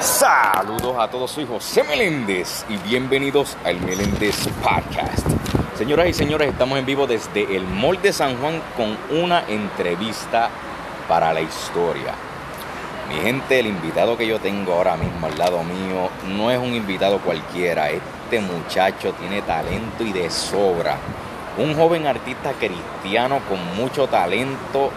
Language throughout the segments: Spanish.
Saludos a todos, soy José Meléndez y bienvenidos al Meléndez Podcast. Señoras y señores, estamos en vivo desde el Mall de San Juan con una entrevista para la historia. Mi gente, el invitado que yo tengo ahora mismo al lado mío no es un invitado cualquiera. Este muchacho tiene talento y de sobra. Un joven artista cristiano con mucho talento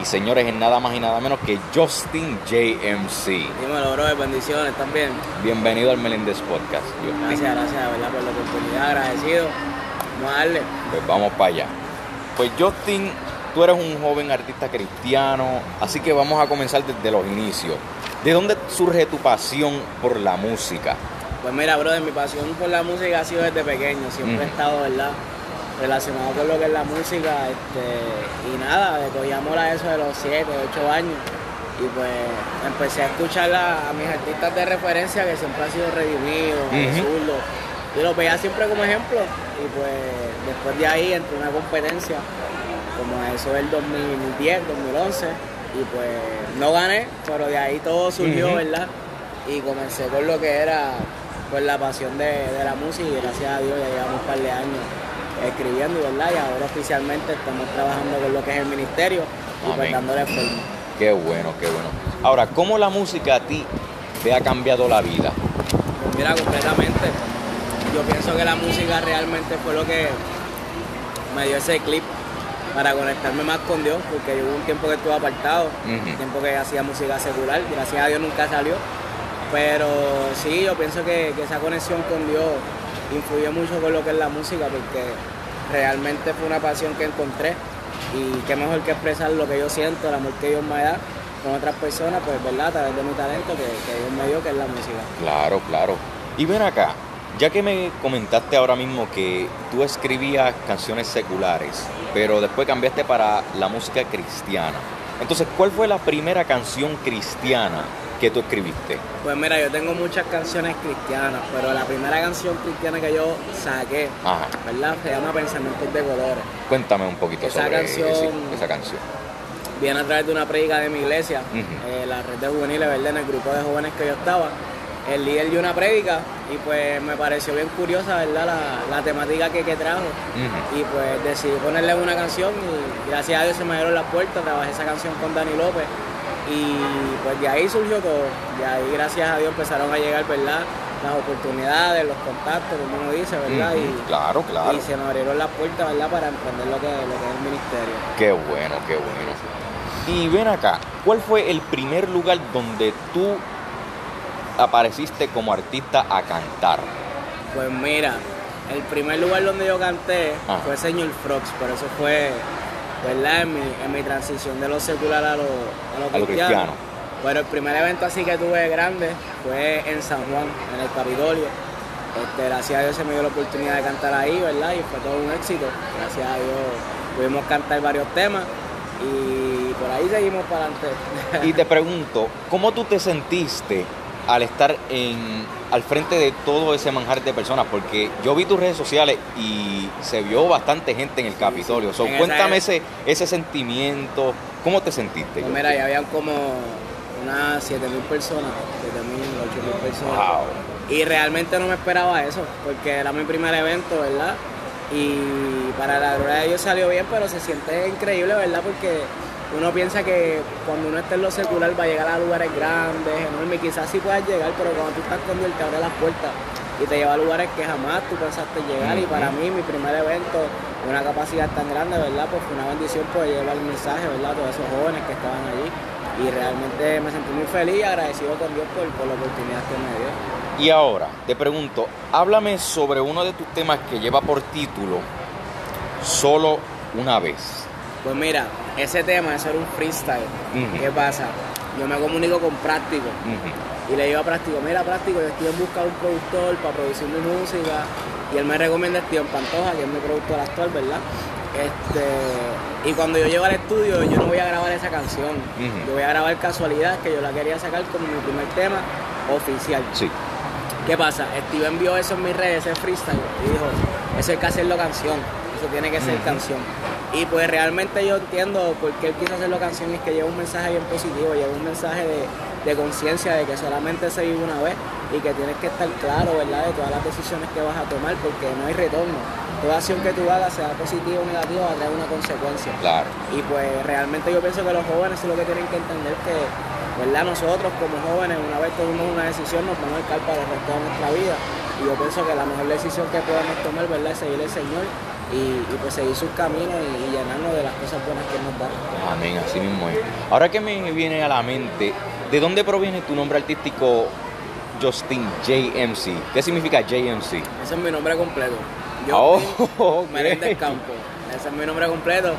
y señores, es nada más y nada menos que Justin JMC. Dímelo, bro, bendiciones también. Bienvenido al Meléndez Podcast. Justin. Gracias, gracias, ¿verdad? Por la oportunidad, agradecido. Vamos a darle. Pues vamos para allá. Pues Justin, tú eres un joven artista cristiano, así que vamos a comenzar desde los inicios. ¿De dónde surge tu pasión por la música? Pues mira, brother, mi pasión por la música ha sido desde pequeño. Siempre he Ujú. estado, ¿verdad? Relacionado con lo que es la música. Este, y nada, le cogí amor a eso de los 7, 8 años. Y pues empecé a escuchar a, a mis artistas de referencia que siempre han sido redimidos, Ujú. zurdos. Yo los veía siempre como ejemplo. Y pues después de ahí entré en una competencia, como a eso del 2010, 2011. Y pues no gané, pero de ahí todo surgió. ¿verdad? Y comencé con lo que era pues la pasión de, de la música y gracias a Dios ya llevamos un par de años escribiendo, ¿verdad? Y ahora oficialmente estamos trabajando con lo que es el ministerio y pues dándole forma. Qué bueno, qué bueno. Ahora, ¿cómo la música a ti te ha cambiado la vida? Pues mira, completamente. Yo pienso que la música realmente fue lo que me dio ese clip para conectarme más con Dios, porque hubo un tiempo que estuve apartado, Ujú. un tiempo que hacía música secular, gracias a Dios nunca salió. Pero sí, yo pienso que, que esa conexión con Dios influyó mucho con lo que es la música, porque realmente fue una pasión que encontré y qué mejor que expresar lo que yo siento, el amor que Dios me da con otras personas, pues verdad, a través de mi talento que, que Dios me dio, que es la música. Claro, claro. Y ven acá, ya que me comentaste ahora mismo que tú escribías canciones seculares, pero después cambiaste para la música cristiana. Entonces, ¿cuál fue la primera canción cristiana que tú escribiste? Pues mira, yo tengo muchas canciones cristianas, pero la primera canción cristiana que yo saqué, Ajá. ¿verdad? Se llama Pensamientos de Colores. Cuéntame un poquito Esa sobre canción- ese- esa canción. Viene a través de una prédica de mi iglesia, Ujú. eh, la red de juveniles, ¿verdad? En el grupo de jóvenes que yo estaba. El líder dio una prédica y pues me pareció bien curiosa, ¿verdad? La, la temática que, que trajo. Y pues decidí ponerle una canción y gracias a Dios se me dieron las puertas, trabajé esa canción con Dani López y pues de ahí surgió todo, de ahí gracias a Dios empezaron a llegar, ¿verdad? Las oportunidades, los contactos, como uno dice, ¿verdad? Ujú. Claro, claro. Y, y se nos abrieron las puertas, ¿verdad? Para emprender lo que, lo que es el ministerio. Qué bueno, qué bueno. Y ven acá, ¿cuál fue el primer lugar donde tú apareciste como artista a cantar? Pues mira, el primer lugar donde yo canté Ajá. fue Señor Frogs, pero eso fue, ¿verdad? En mi, en mi transición de lo secular a lo, a lo A lo cristiano. cristiano. Pero el primer evento así que tuve grande fue en San Juan, en el Capitolio. Este, gracias a Dios se me dio la oportunidad de cantar ahí, ¿verdad? Y fue todo un éxito. Gracias a Dios pudimos cantar varios temas y por ahí seguimos para adelante. Y te pregunto, ¿cómo tú te sentiste al estar en, al frente de todo ese manjar de personas? Porque yo vi tus redes sociales y se vio bastante gente en el Capitolio. So, En cuéntame ese, ese sentimiento, ¿cómo te sentiste? Pues mira, ya habían como unas 7 mil personas, 7 mil, 8 mil personas. Wow. Y realmente no me esperaba eso, porque era mi primer evento, ¿verdad? Y para la gloria de Dios salió bien, pero se siente increíble, ¿verdad? Porque uno piensa que cuando uno está en lo secular va a llegar a lugares grandes, enormes, quizás sí puedas llegar, pero cuando tú estás con Dios te abre las puertas y te lleva a lugares que jamás tú pensaste llegar. Y para mí, mi primer evento, una capacidad tan grande, ¿verdad? Pues fue una bendición poder llevar el mensaje, ¿verdad? A todos esos jóvenes que estaban allí. Y realmente me sentí muy feliz y agradecido con Dios por, por la oportunidad que me dio. Y ahora, te pregunto, háblame sobre uno de tus temas que lleva por título Solo una vez. Pues mira, ese tema, eso era un freestyle. ¿Qué pasa? Yo me comunico con Práctico y le digo a Práctico, mira Práctico, yo estoy en busca de un productor para producir mi música y él me recomienda a Steven Pantoja, que es mi productor actual, ¿verdad? Este, y cuando yo llego al estudio, yo no voy a grabar esa canción, yo voy a grabar casualidad, que yo la quería sacar como mi primer tema oficial. Sí. ¿Qué pasa? Steven vio eso en mis redes, ese freestyle, y dijo, eso hay que hacerlo canción, eso tiene que ser canción. Y pues realmente yo entiendo por qué él quiso hacerlo canción, es que lleva un mensaje bien positivo, lleva un mensaje de, de conciencia de que solamente se vive una vez y que tienes que estar claro, ¿verdad?, de todas las decisiones que vas a tomar porque no hay retorno. Toda acción que tú hagas, sea positiva o negativa, va a traer una consecuencia. Claro. Y pues realmente yo pienso que los jóvenes es lo que tienen que entender que, ¿verdad? Nosotros como jóvenes, una vez tomamos una decisión, nos vamos a marcar para el resto de nuestra vida. Y yo pienso que la mejor decisión que podemos tomar, ¿verdad?, es seguir al Señor y, y, pues seguir sus caminos y, y, llenarnos de las cosas buenas que Él nos da. Amén, así mismo es. Ahora que me viene a la mente, ¿de dónde proviene tu nombre artístico Justin JMC? ¿Qué significa JMC? Ese es mi nombre completo. Yo Oh, ok. Meléndez Campo. Ese es mi nombre completo.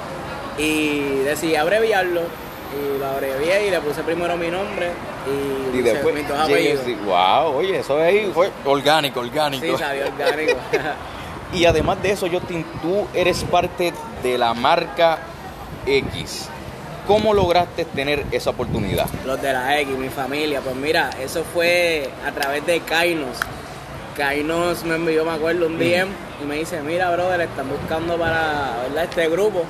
Y decidí abreviarlo. Y lo abrevié y le puse primero mi nombre y, Y después mis dos apellidos. Wow, oye, eso ahí fue orgánico, orgánico. Sí, salió orgánico. Y además de eso, Justin, tú eres parte de la marca X. ¿Cómo lograste tener esa oportunidad? Los de la X, mi familia. Pues mira, eso fue a través de Kainos. Kainos me envió, me acuerdo, un DM y me dice, mira, brother, están buscando para ¿verdad? este grupo.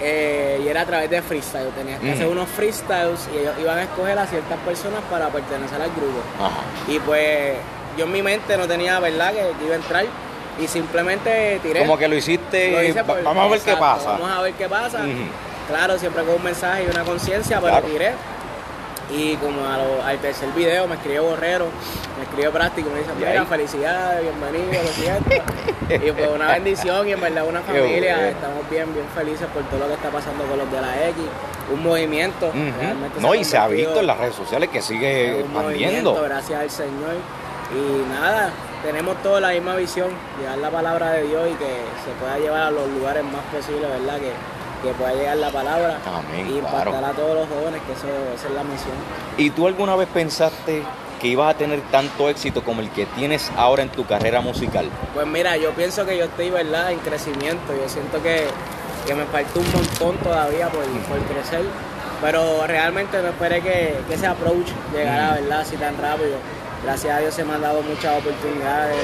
Eh, y era a través de freestyle. Tenías que Ujú. hacer unos freestyles y ellos iban a escoger a ciertas personas para pertenecer al grupo. Ajá. Y pues yo en mi mente no tenía, ¿verdad?, que iba a entrar. Y simplemente tiré. Como que lo hiciste, Lo hice va- por- vamos a ver qué pasa. Vamos a ver qué pasa. Claro, siempre con un mensaje y una conciencia, pero Claro. tiré. Y como a lo- al tercer video me escribió Borrero, me escribió Práctico, me dice, ¿Y mira, felicidades, bienvenido, lo siento. y pues una bendición y en verdad una familia, estamos bien, bien felices por todo lo que está pasando con los de la X, un movimiento. No, y se ha visto en las redes sociales que sigue un expandiendo. gracias al Señor. Y nada, tenemos toda la misma visión, llevar la palabra de Dios y que se pueda llevar a los lugares más posibles, ¿verdad? Que, que pueda llegar la palabra Amén, y impactar claro. a todos los jóvenes, que eso, esa es la misión. ¿Y tú alguna vez pensaste que ibas a tener tanto éxito como el que tienes ahora en tu carrera musical? Pues mira, yo pienso que yo estoy, ¿verdad?, en crecimiento. Yo siento que, que me falta un montón todavía por, por crecer. Pero realmente no esperé que, que ese approach llegara, ¿verdad?, así tan rápido. Gracias a Dios se me han dado muchas oportunidades,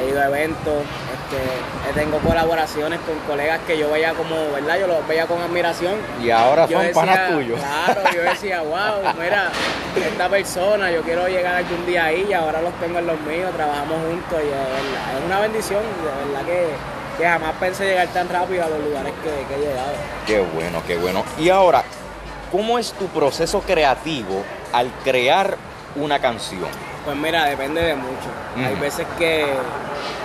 he ido a eventos, este, eh, tengo colaboraciones con colegas que yo veía como, ¿verdad? Yo los veía con admiración. Y ahora Yo son decía, panas tuyos. Claro, yo decía, wow, mira, esta persona, yo quiero llegar algún día ahí y ahora los tengo en los míos, trabajamos juntos y es una bendición, de verdad que, que jamás pensé llegar tan rápido a los lugares que, que he llegado. Qué bueno, qué bueno. Y ahora, ¿cómo es tu proceso creativo al crear una canción? Pues mira, depende de mucho. Hay veces que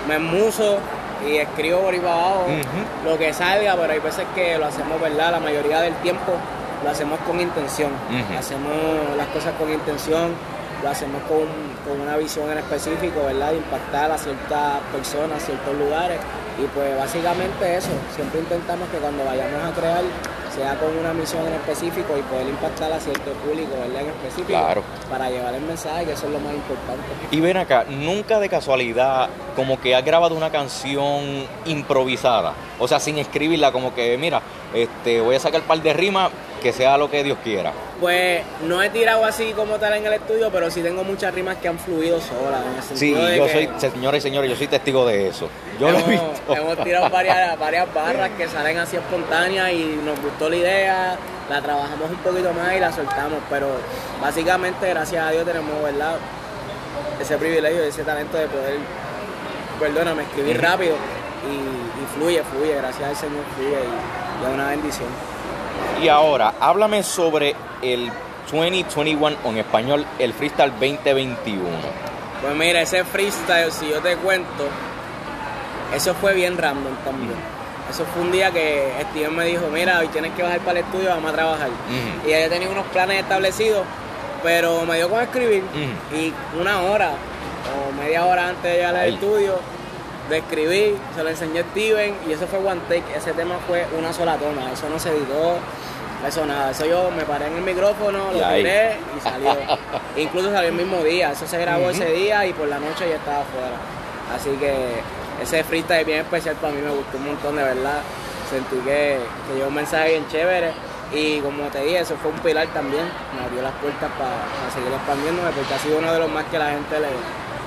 me muso y escribo por ahí para abajo lo que salga, pero hay veces que lo hacemos, ¿verdad? La mayoría del tiempo lo hacemos con intención. Hacemos las cosas con intención, lo hacemos con, con una visión en específico, ¿verdad? De impactar a ciertas personas, a ciertos lugares. Y pues básicamente eso, siempre intentamos que cuando vayamos a crear sea con una misión en específico y poder impactar a cierto público, ¿verdad? En específico, Claro. para llevar el mensaje, que eso es lo más importante. Y ven acá, nunca de casualidad como que has grabado una canción improvisada, o sea, sin escribirla, como que mira, este, voy a sacar un par de rimas, que sea lo que Dios quiera. Pues no he tirado así como tal en el estudio, pero sí tengo muchas rimas que han fluido solas. En el Sí, de yo que soy, señores y señores, yo soy testigo de eso. Yo lo he hemos, visto. hemos tirado varias, varias barras que salen así espontáneas y nos gustó la idea, la trabajamos un poquito más y la soltamos, pero básicamente gracias a Dios tenemos, ¿verdad? Ese privilegio, ese talento de poder, perdóname, escribir rápido y, y fluye, fluye, gracias al Señor fluye y, y es una bendición. Y ahora, háblame sobre el 2021, o en español, el Freestyle 2021. Pues mira, ese freestyle, si yo te cuento, eso fue bien random también. Eso fue un día que Steven me dijo, mira, hoy tienes que bajar para el estudio, vamos a trabajar. Y ella tenía unos planes establecidos, pero me dio con escribir. Y una hora o media hora antes de llegar al estudio, de escribir, se lo enseñé a Steven y eso fue one take. Ese tema fue una sola toma, eso no se editó, eso nada. Eso yo me paré en el micrófono, lo tiré y salió. Incluso salió el mismo día, eso se grabó ese día y por la noche ya estaba afuera. Así que ese freestyle es bien especial para mí, me gustó un montón de verdad. Sentí que, que dio un mensaje bien chévere y como te dije, eso fue un pilar también. Me abrió las puertas para seguir expandiéndome porque ha sido uno de los más que la gente le,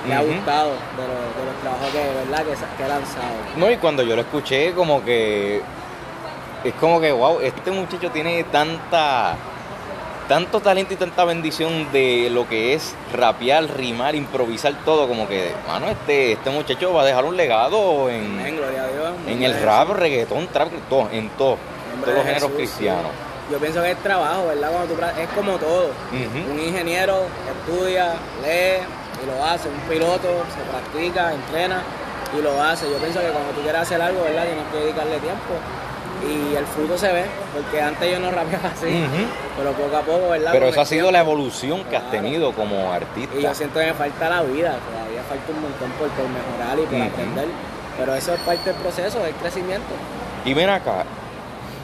le ha gustado de los, de los trabajos que, ¿verdad? que, que he lanzado. No, y cuando yo lo escuché, como que. Es como que, wow, este muchacho tiene tanta tanto talento y tanta bendición de lo que es rapear, rimar, improvisar todo, como que, mano, este, este muchacho va a dejar un legado en, Amén, gloria a Dios. en el rap, reggaetón, trap, todo, en todo, en todos los géneros cristianos. Yo pienso que es trabajo, ¿verdad? Cuando tú, es como todo. Un ingeniero estudia, lee y lo hace. Un piloto se practica, entrena y lo hace. Yo pienso que cuando tú quieres hacer algo, ¿verdad? Tienes que dedicarle tiempo. Y el fruto se ve, porque antes yo no rapeaba así, pero poco a poco, ¿verdad? Pero esa ha sido la evolución que has tenido como Y yo artista. siento que me falta la vida, todavía falta un montón por, por mejorar y por aprender. Pero eso es parte del proceso, del crecimiento. Y ven acá,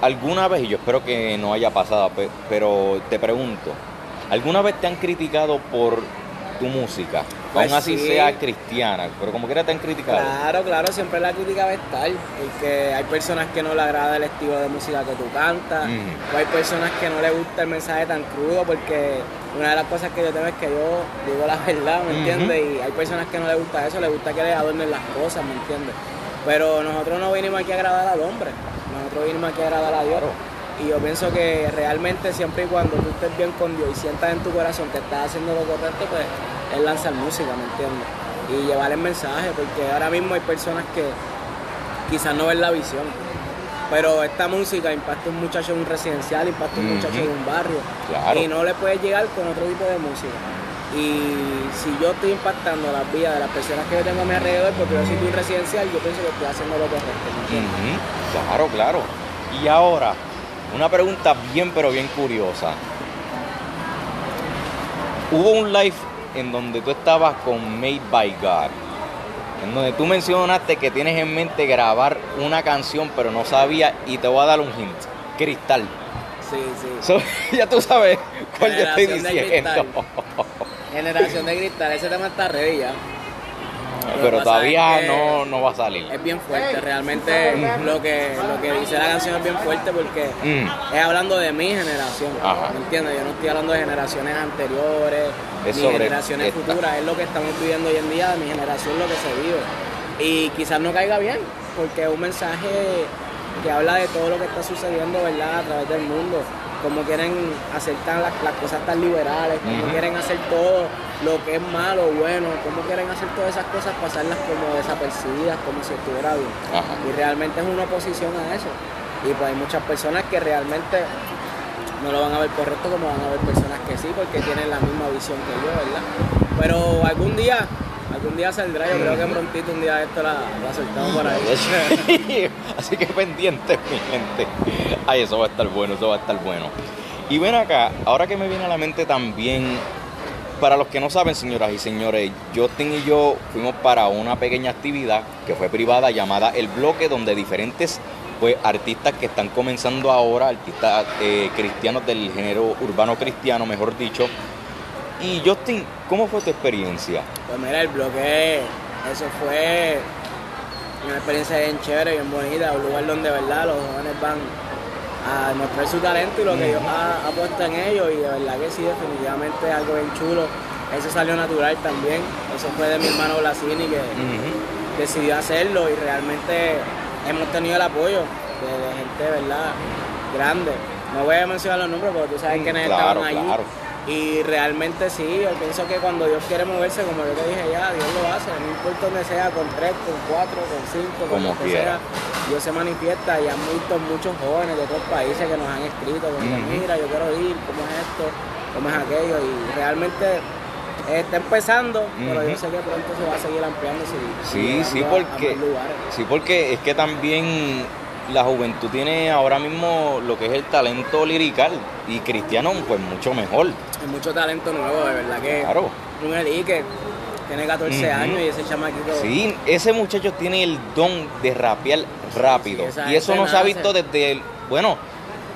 alguna vez, y yo espero que no haya pasado, pe- pero te pregunto, ¿alguna vez te han criticado por tu música? Pues Aún así sí. sea cristiana, pero como quiera te han criticado. Claro, claro, siempre la crítica va a estar, porque hay personas que no le agrada el estilo de música que tú cantas, o hay personas que no le gusta el mensaje tan crudo, porque una de las cosas que yo tengo es que yo digo la verdad, ¿me entiendes? Y hay personas que no le gusta eso, le gusta que le adornen las cosas, ¿me entiendes? Pero nosotros no vinimos aquí a agradar al hombre, nosotros vinimos aquí a agradar a Dios. Claro. Y yo pienso que realmente siempre y cuando tú estés bien con Dios y sientas en tu corazón que estás haciendo lo correcto, pues es lanzar música, ¿me entiendes? Y llevar el mensaje, porque ahora mismo hay personas que quizás no ven la visión. Pero esta música impacta a un muchacho en un residencial, impacta a un muchacho en un barrio. Claro. Y no le puedes llegar con otro tipo de música. Y si yo estoy impactando las vidas de las personas que yo tengo a mi alrededor, porque yo soy un residencial, yo pienso que estoy haciendo lo correcto. ¿me entiendes? Ujú, Claro, claro. Y ahora, una pregunta bien, pero bien curiosa. Hubo un live en donde tú estabas con Made by God, en donde tú mencionaste que tienes en mente grabar una canción, pero no sabía, y te voy a dar un hint. Cristal. Sí, sí. So, ya tú sabes cuál yo estoy diciendo. Generación de cristal, ese tema está ready ya. Lo pero todavía es que no, no va a salir. Es bien fuerte, realmente lo que, lo que dice la canción es bien fuerte porque Mm. es hablando de mi generación, Ajá. ¿me entiendes? Yo no estoy hablando de generaciones anteriores, Es ni sobre generaciones esta. futuras, es lo que estamos viviendo hoy en día, de mi generación, lo que se vive. Y quizás no caiga bien, porque es un mensaje que habla de todo lo que está sucediendo, ¿verdad? A través del mundo, cómo quieren hacer tan las, las cosas tan liberales, cómo Ujú. quieren hacer todo lo que es malo, bueno, cómo quieren hacer todas esas cosas, pasarlas como desapercibidas, como si estuviera bien. Ajá. Y realmente es una oposición a eso. Y pues hay muchas personas que realmente no lo van a ver correcto como van a ver personas que sí, porque tienen la misma visión que yo, ¿verdad? Pero algún día, algún día saldrá, yo creo que prontito un día esto la, la soltamos por ahí. Así que pendiente, mi gente. Ay, eso va a estar bueno, eso va a estar bueno. Y ven acá, ahora que me viene a la mente también, para los que no saben, señoras y señores, Justin y yo fuimos para una pequeña actividad que fue privada llamada El Bloque, donde diferentes pues, artistas que están comenzando ahora, artistas eh, cristianos del género urbano cristiano, mejor dicho. Y Justin, ¿cómo fue tu experiencia? Pues mira, el bloque, eso fue una experiencia bien chévere, bien bonita, un lugar donde, ¿verdad? Los jóvenes van a mostrar su talento y lo que Dios ha, ha puesto en ellos y de verdad que sí, definitivamente es algo bien chulo. Eso salió natural también, eso fue de mi hermano Blasini que decidió hacerlo y realmente hemos tenido el apoyo de, de gente, ¿verdad? Grande. No voy a mencionar los nombres porque tú sabes quiénes Claro, estaban allí. claro. Y realmente sí, yo pienso que cuando Dios quiere moverse, como yo te dije ya, Dios lo hace, no importa donde sea, con tres, con cuatro, con cinco, con Como lo que quiera. sea, Dios se manifiesta y han visto muchos jóvenes de otros países que nos han escrito, como mira, yo quiero ir, cómo es esto, cómo es aquello, y realmente está empezando, pero yo Ujú. sé que pronto se va a seguir ampliando. Sí, Sí, porque, sí, porque es que también la juventud tiene ahora mismo lo que es el talento lirical y cristiano pues mucho mejor. Hay mucho talento nuevo, de verdad que Claro. un Eli que tiene 14 Ujú. años y ese chamaquito Sí, ese muchacho tiene el don de rapear rápido Sí, y eso no se ha visto desde el, bueno,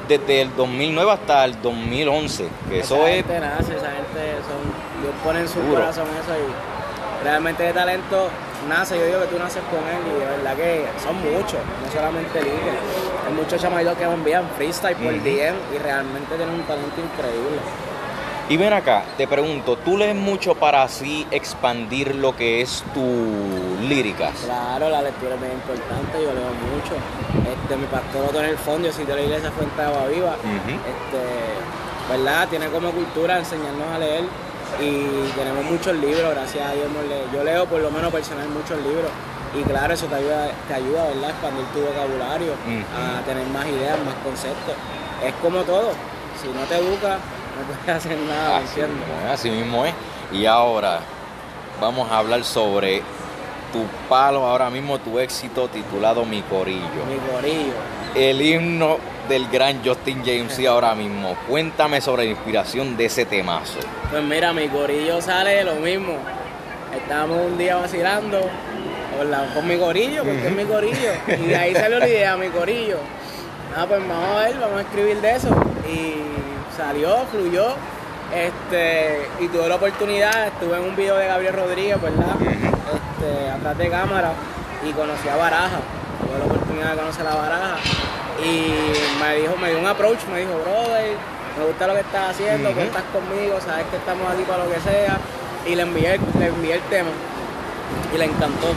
desde el 2009 hasta el 2011, que eso esa es gente nace, esa gente son, Dios pone en su Duro. corazón eso y realmente de talento nace, yo digo que tú naces con él y de verdad que son muchos, no solamente Liga, hay muchos chamaquitos que me envían freestyle por Ujú. DM y realmente tienen un talento increíble. Y ven acá, te pregunto, ¿tú lees mucho para así expandir lo que es tu líricas? Claro, la lectura es bien importante, yo leo mucho. Este, mi pastor Otto en el fondo, yo soy de la iglesia Fuente de Agua Viva. Este, ¿verdad? Tiene como cultura enseñarnos a leer y tenemos muchos libros, gracias a Dios. Yo leo por lo menos personal muchos libros y claro, eso te ayuda, te ayuda ¿verdad? a expandir tu vocabulario, a tener más ideas, más conceptos. Es como todo, si no te educas, no puedes hacer nada, así mismo, así mismo es. Y ahora vamos a hablar sobre tu palo ahora mismo, tu éxito titulado Mi Corillo. Mi Corillo. El himno del gran Justin James y ahora mismo. Cuéntame sobre la inspiración de ese temazo. Pues mira, Mi Corillo sale lo mismo. Estábamos un día vacilando con, mi corillo, porque es mi corillo. Y de ahí salió la idea, mi corillo. Ah, pues vamos a ver, vamos a escribir de eso. Y salió, fluyó. Este, y tuve la oportunidad, estuve en un video de Gabriel Rodríguez, ¿verdad? Este, atrás de cámara, y conocí a Baraja. La oportunidad de conocer a Baraja. Y me dijo, me dio un approach, me dijo, brother, me gusta lo que estás haciendo, cuentas conmigo, sabes que estamos aquí para lo que sea. Y le envié, le envié el tema y le encantó.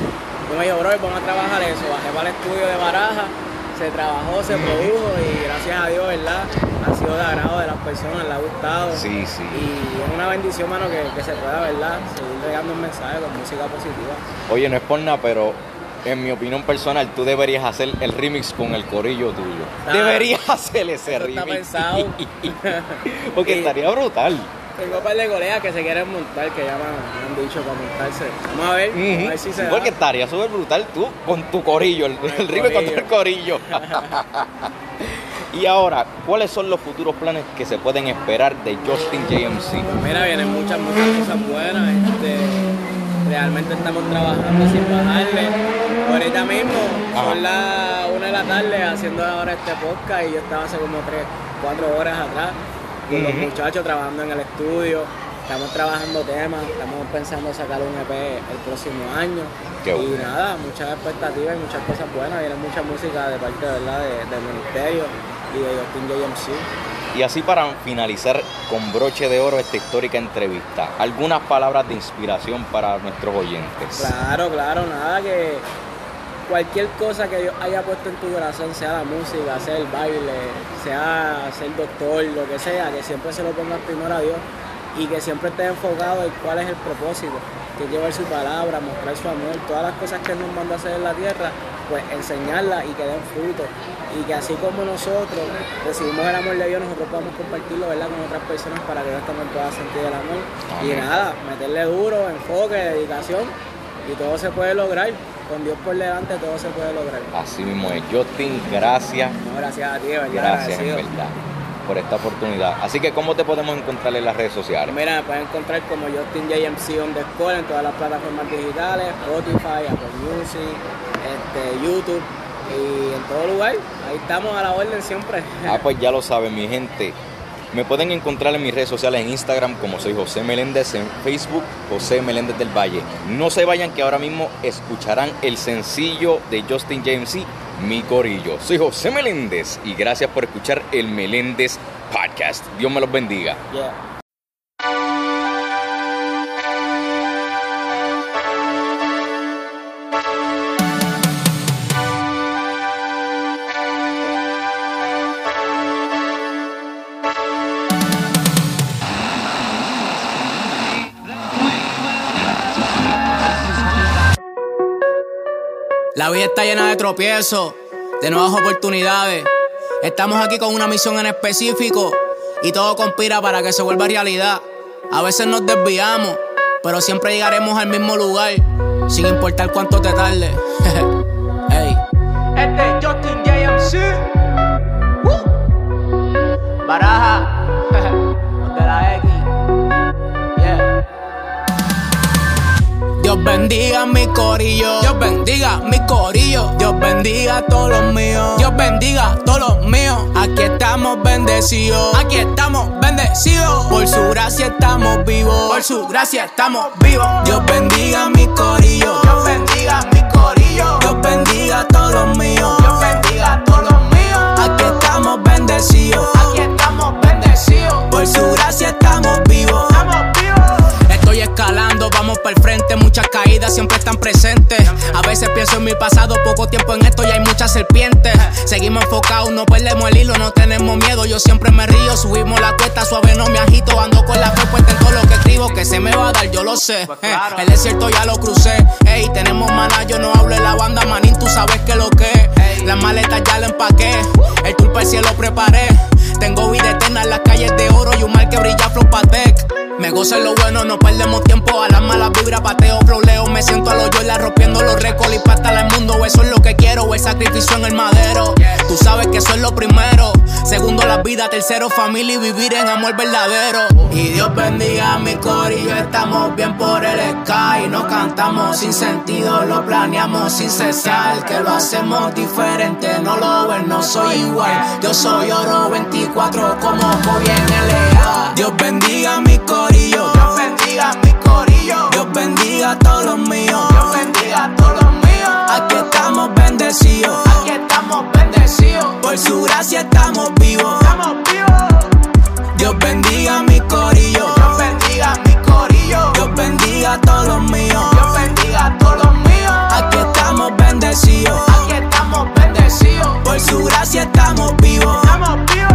Yo me dijo, bro, vamos a trabajar eso. Bajé para el estudio de Baraja, se trabajó, se produjo y gracias a Dios, ¿verdad? Ha sido de agrado de las personas, le ha gustado. Sí, sí. Y es una bendición, mano, que, se pueda, ¿verdad? Seguir regando un mensaje con música positiva. Oye, no es por nada, pero en mi opinión personal, tú deberías hacer el remix con el corillo tuyo. Ah, deberías hacer ese remix. Está pensado. Porque estaría brutal. Tengo un par de colegas que se quieren montar, que ya me, han dicho para montarse. Vamos a ver, a ver si se Igual que estaría súper brutal tú con tu corillo, el, el, con tu corillo. y ahora, ¿cuáles son los futuros planes que se pueden esperar de Justin JMC? Mira, vienen muchas, muchas cosas buenas. Este, realmente estamos trabajando sin bajarle. Ahorita mismo, son las una de la tarde haciendo ahora este podcast y yo estaba hace como tres, cuatro horas atrás con los muchachos trabajando en el estudio. Estamos trabajando temas, estamos pensando sacar un EP el próximo año. y nada, muchas expectativas y muchas cosas buenas. Viene mucha música de parte ¿verdad? del ministerio y de Justin JMC. Y así para finalizar con broche de oro esta histórica entrevista, algunas palabras de inspiración para nuestros oyentes. Claro, claro, nada que cualquier cosa que Dios haya puesto en tu corazón, sea la música, sea el baile, sea ser doctor, lo que sea, que siempre se lo pongas primero a Dios y que siempre estés enfocado en cuál es el propósito, que llevar su palabra, mostrar su amor, todas las cosas que Él nos manda a hacer en la tierra, pues enseñarlas y que den fruto. Y que así como nosotros recibimos el amor de Dios, nosotros podamos compartirlo ¿verdad? con otras personas para que ellos también puedan sentir el amor. Y nada, meterle duro, enfoque, dedicación y todo se puede lograr con Dios por delante todo se puede lograr. Así mismo es. Justin, gracias. gracias a ti, ¿verdad? Gracias, en verdad, por esta oportunidad. Así que, ¿cómo te podemos encontrar en las redes sociales? Mira, me pueden encontrar como Justin JMC on the score en todas las plataformas digitales, Spotify, Apple Music, este, YouTube y en todo lugar. Ahí estamos a la orden siempre. Ah, pues ya lo saben, mi gente. Me pueden encontrar en mis redes sociales en Instagram como soy José Meléndez, en Facebook José Meléndez del Valle. No se vayan que ahora mismo escucharán el sencillo de Justin James y Mi Corillo. Soy José Meléndez y gracias por escuchar el Meléndez Podcast. Dios me los bendiga. La está llena de tropiezos, de nuevas oportunidades. Estamos aquí con una misión en específico y todo conspira para que se vuelva realidad. A veces nos desviamos, pero siempre llegaremos al mismo lugar, sin importar cuánto te tarde. hey. Este es Justin JMC. Baraja. Bendiga mi corillo. Dios bendiga mi corillo. Dios bendiga a todos los míos. Dios bendiga a todos los míos. Aquí estamos bendecidos. Aquí estamos bendecidos. Por su gracia estamos vivos. Por su gracia estamos vivos. Dios bendiga mi corillo. Dios bendiga mi corillo. Dios bendiga a todos los míos. Dios bendiga a todos los míos. Aquí estamos bendecidos. Aquí estamos bendecidos. Por su gracia estamos vivos. Vamos para el frente, muchas caídas siempre están presentes. A veces pienso en mi pasado, poco tiempo en esto y hay muchas serpientes. Seguimos enfocados, no perdemos el hilo, no tenemos miedo. Yo siempre me río, subimos la cuesta suave, no me agito. Ando con la fe puesta en todo lo que escribo, que se me va a dar, yo lo sé. Pues Eh, el desierto ya lo crucé. Ey, tenemos maná, yo no hablo de la banda, manín, tú sabes que lo que. Las maletas ya la empaqué, el tour para el cielo preparé. Tengo vida eterna en las calles de oro y un mar que brilla flow Patek. Me gozo en lo bueno, no perdemos tiempo. A las malas vibras, pateo, floleo. Me siento a los la rompiendo los récords y para el mundo. Eso es lo que quiero, el sacrificio en el madero. Tú sabes que eso es lo primero. Segundo, la vida. Tercero, familia y vivir en amor verdadero. Y Dios bendiga a mi corillo. Estamos bien por el sky. No cantamos sin sentido, lo planeamos sin cesar. Que lo hacemos diferente, no lo ven, no soy igual. Yo soy oro 24 como Kobe en. Dios bendiga a mi corillo. Dios bendiga a mi corillo. Dios bendiga a todos los míos. Dios bendiga a todos los míos. Aquí estamos bendecidos. Aquí estamos bendecidos. Por su gracia estamos vivos. Estamos vivos. Dios bendiga a mi corillo. Dios bendiga a mi corillo. Dios bendiga a todos los míos. Dios bendiga a todos los míos. Aquí estamos bendecidos. Aquí estamos bendecidos. Por su gracia estamos vivos. Estamos vivos.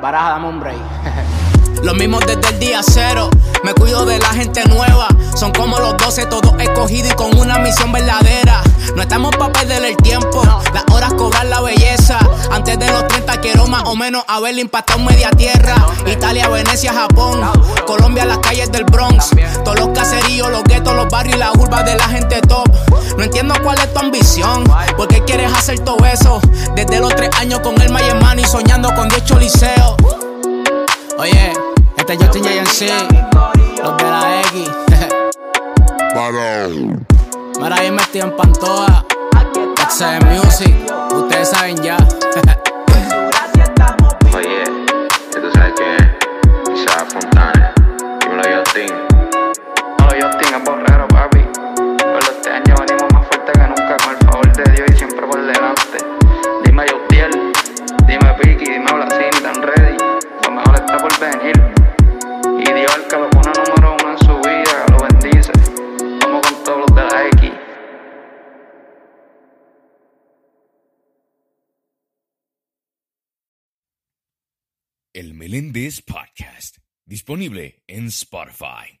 Baraja, dame un break. Los mismos desde el día cero. Me cuido de la gente nueva. Son como los 12, todos escogidos y con una misión verdadera. No estamos para perder el tiempo. Las horas cobrar la belleza. Antes de los 30 quiero más o menos haberle impactado media tierra. Italia, Venecia, Japón. Colombia, las calles del Bronx. Todos los caseríos, los guetos, los barrios y las urbas de la gente top. No entiendo cuál es tu ambición. ¿Por qué quieres hacer todo eso? Desde los 3 años con el Mayer y soñando con 10 choliseos. Oye, este es Justin JNC, los de la X. Mira, ahí metido en Pantoja, XM Music, ustedes saben ya. Meléndez Podcast, disponible en Spotify.